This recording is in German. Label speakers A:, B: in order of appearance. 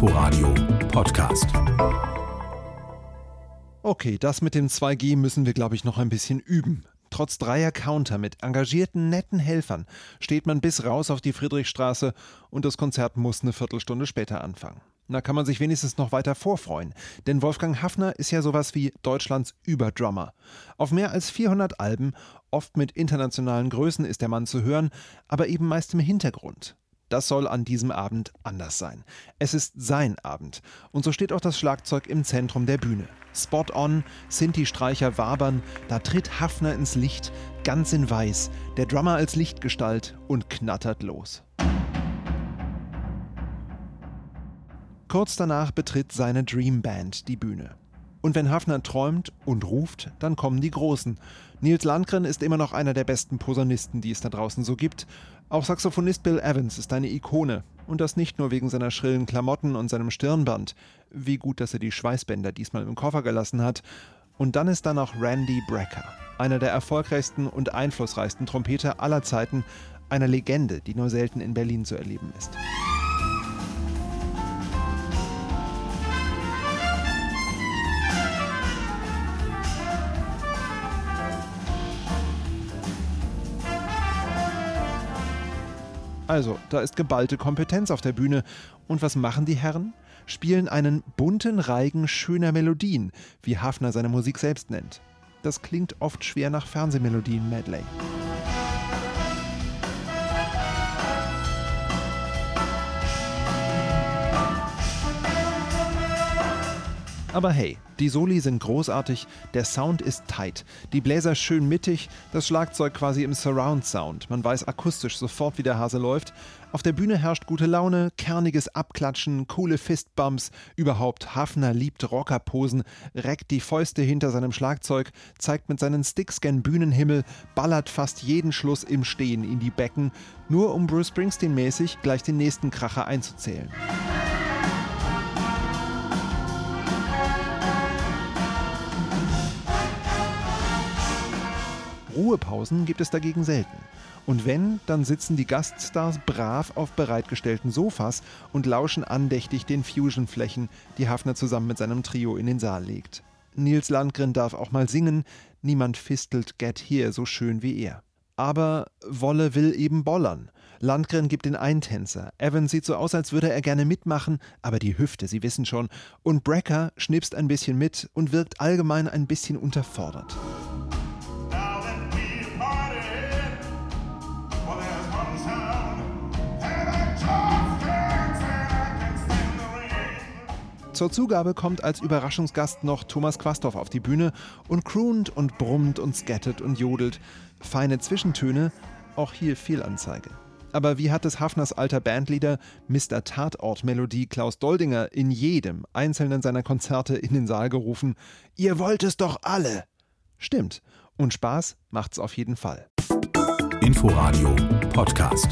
A: Inforadio Podcast.
B: Okay, das mit dem 2G müssen wir, glaube ich, noch ein bisschen üben. Trotz dreier Counter mit engagierten, netten Helfern steht man bis raus auf die Friedrichstraße und das Konzert muss eine Viertelstunde später anfangen. Da kann man sich wenigstens noch weiter vorfreuen, denn Wolfgang Hafner ist ja sowas wie Deutschlands Überdrummer. Auf mehr als 400 Alben, oft mit internationalen Größen ist der Mann zu hören, aber eben meist im Hintergrund. Das soll an diesem Abend anders sein. Es ist sein Abend. Und so steht auch das Schlagzeug im Zentrum der Bühne. Spot on, Sinti-Streicher wabern, da tritt Hafner ins Licht, ganz in weiß, der Drummer als Lichtgestalt und knattert los. Kurz danach betritt seine Dream Band die Bühne. Und wenn Hafner träumt und ruft, dann kommen die Großen. Nils Landgren ist immer noch einer der besten Posaunisten, die es da draußen so gibt. Auch Saxophonist Bill Evans ist eine Ikone. Und das nicht nur wegen seiner schrillen Klamotten und seinem Stirnband. Wie gut, dass er die Schweißbänder diesmal im Koffer gelassen hat. Und dann ist da noch Randy Brecker, einer der erfolgreichsten und einflussreichsten Trompeter aller Zeiten, einer Legende, die nur selten in Berlin zu erleben ist. Also, da ist geballte Kompetenz auf der Bühne. Und was machen die Herren? Spielen einen bunten Reigen schöner Melodien, wie Hafner seine Musik selbst nennt. Das klingt oft schwer nach Fernsehmelodien Aber hey, die Soli sind großartig, der Sound ist tight, die Bläser schön mittig, das Schlagzeug quasi im Surround Sound. Man weiß akustisch sofort, wie der Hase läuft. Auf der Bühne herrscht gute Laune, kerniges Abklatschen, coole Fistbumps. Überhaupt, Hafner liebt Rockerposen, reckt die Fäuste hinter seinem Schlagzeug, zeigt mit seinen Sticks gen Bühnenhimmel, ballert fast jeden Schluss im Stehen in die Becken, nur um Bruce Springsteen mäßig gleich den nächsten Kracher einzuzählen. Ruhepausen gibt es dagegen selten. Und wenn, dann sitzen die Gaststars brav auf bereitgestellten Sofas und lauschen andächtig den Fusion-Flächen, die Hafner zusammen mit seinem Trio in den Saal legt. Nils Landgren darf auch mal singen, niemand fistelt Get Here so schön wie er. Aber Wolle will eben bollern. Landgren gibt den Eintänzer. Evans sieht so aus, als würde er gerne mitmachen, aber die Hüfte, Sie wissen schon. Und Brecker schnipst ein bisschen mit und wirkt allgemein ein bisschen unterfordert. Zur Zugabe kommt als Überraschungsgast noch Thomas Quasthoff auf die Bühne und croont und brummt und skattet und jodelt. Feine Zwischentöne, auch hier viel Anzeige. Aber wie hat es Hafners alter Bandleader Mr. Tatort-Melodie Klaus Doldinger in jedem einzelnen seiner Konzerte in den Saal gerufen? Ihr wollt es doch alle! Stimmt. Und Spaß macht's auf jeden Fall.
A: Inforadio Podcast.